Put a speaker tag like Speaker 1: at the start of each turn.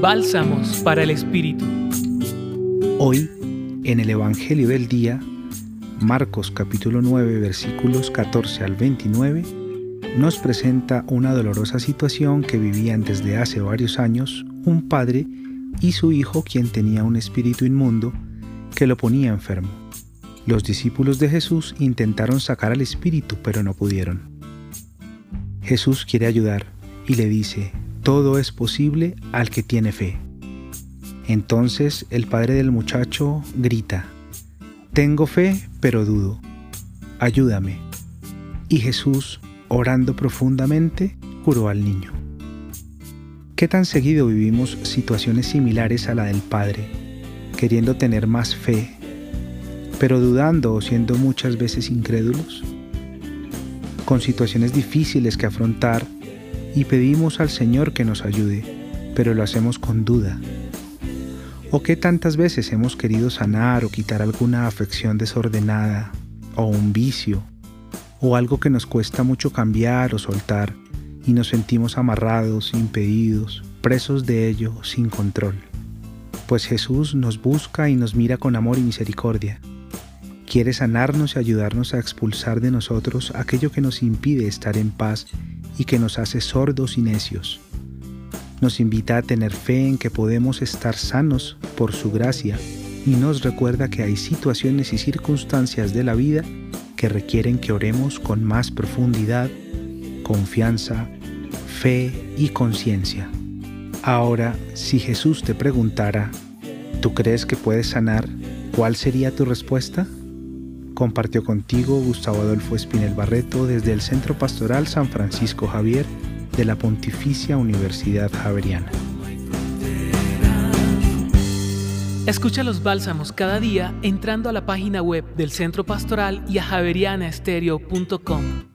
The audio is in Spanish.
Speaker 1: Bálsamos para el Espíritu.
Speaker 2: Hoy, en el Evangelio del Día, Marcos capítulo 9 versículos 14 al 29, nos presenta una dolorosa situación que vivían desde hace varios años un padre y su hijo quien tenía un espíritu inmundo que lo ponía enfermo. Los discípulos de Jesús intentaron sacar al espíritu, pero no pudieron. Jesús quiere ayudar y le dice, todo es posible al que tiene fe. Entonces el padre del muchacho grita, Tengo fe, pero dudo. Ayúdame. Y Jesús, orando profundamente, curó al niño. ¿Qué tan seguido vivimos situaciones similares a la del padre, queriendo tener más fe, pero dudando o siendo muchas veces incrédulos? Con situaciones difíciles que afrontar, y pedimos al Señor que nos ayude, pero lo hacemos con duda. ¿O qué tantas veces hemos querido sanar o quitar alguna afección desordenada, o un vicio, o algo que nos cuesta mucho cambiar o soltar, y nos sentimos amarrados, impedidos, presos de ello, sin control? Pues Jesús nos busca y nos mira con amor y misericordia. Quiere sanarnos y ayudarnos a expulsar de nosotros aquello que nos impide estar en paz y que nos hace sordos y necios. Nos invita a tener fe en que podemos estar sanos por su gracia y nos recuerda que hay situaciones y circunstancias de la vida que requieren que oremos con más profundidad, confianza, fe y conciencia. Ahora, si Jesús te preguntara, ¿tú crees que puedes sanar? ¿Cuál sería tu respuesta? Compartió contigo Gustavo Adolfo Espinel Barreto desde el Centro Pastoral San Francisco Javier de la Pontificia Universidad Javeriana.
Speaker 1: Escucha los bálsamos cada día entrando a la página web del Centro Pastoral y a javerianaestereo.com.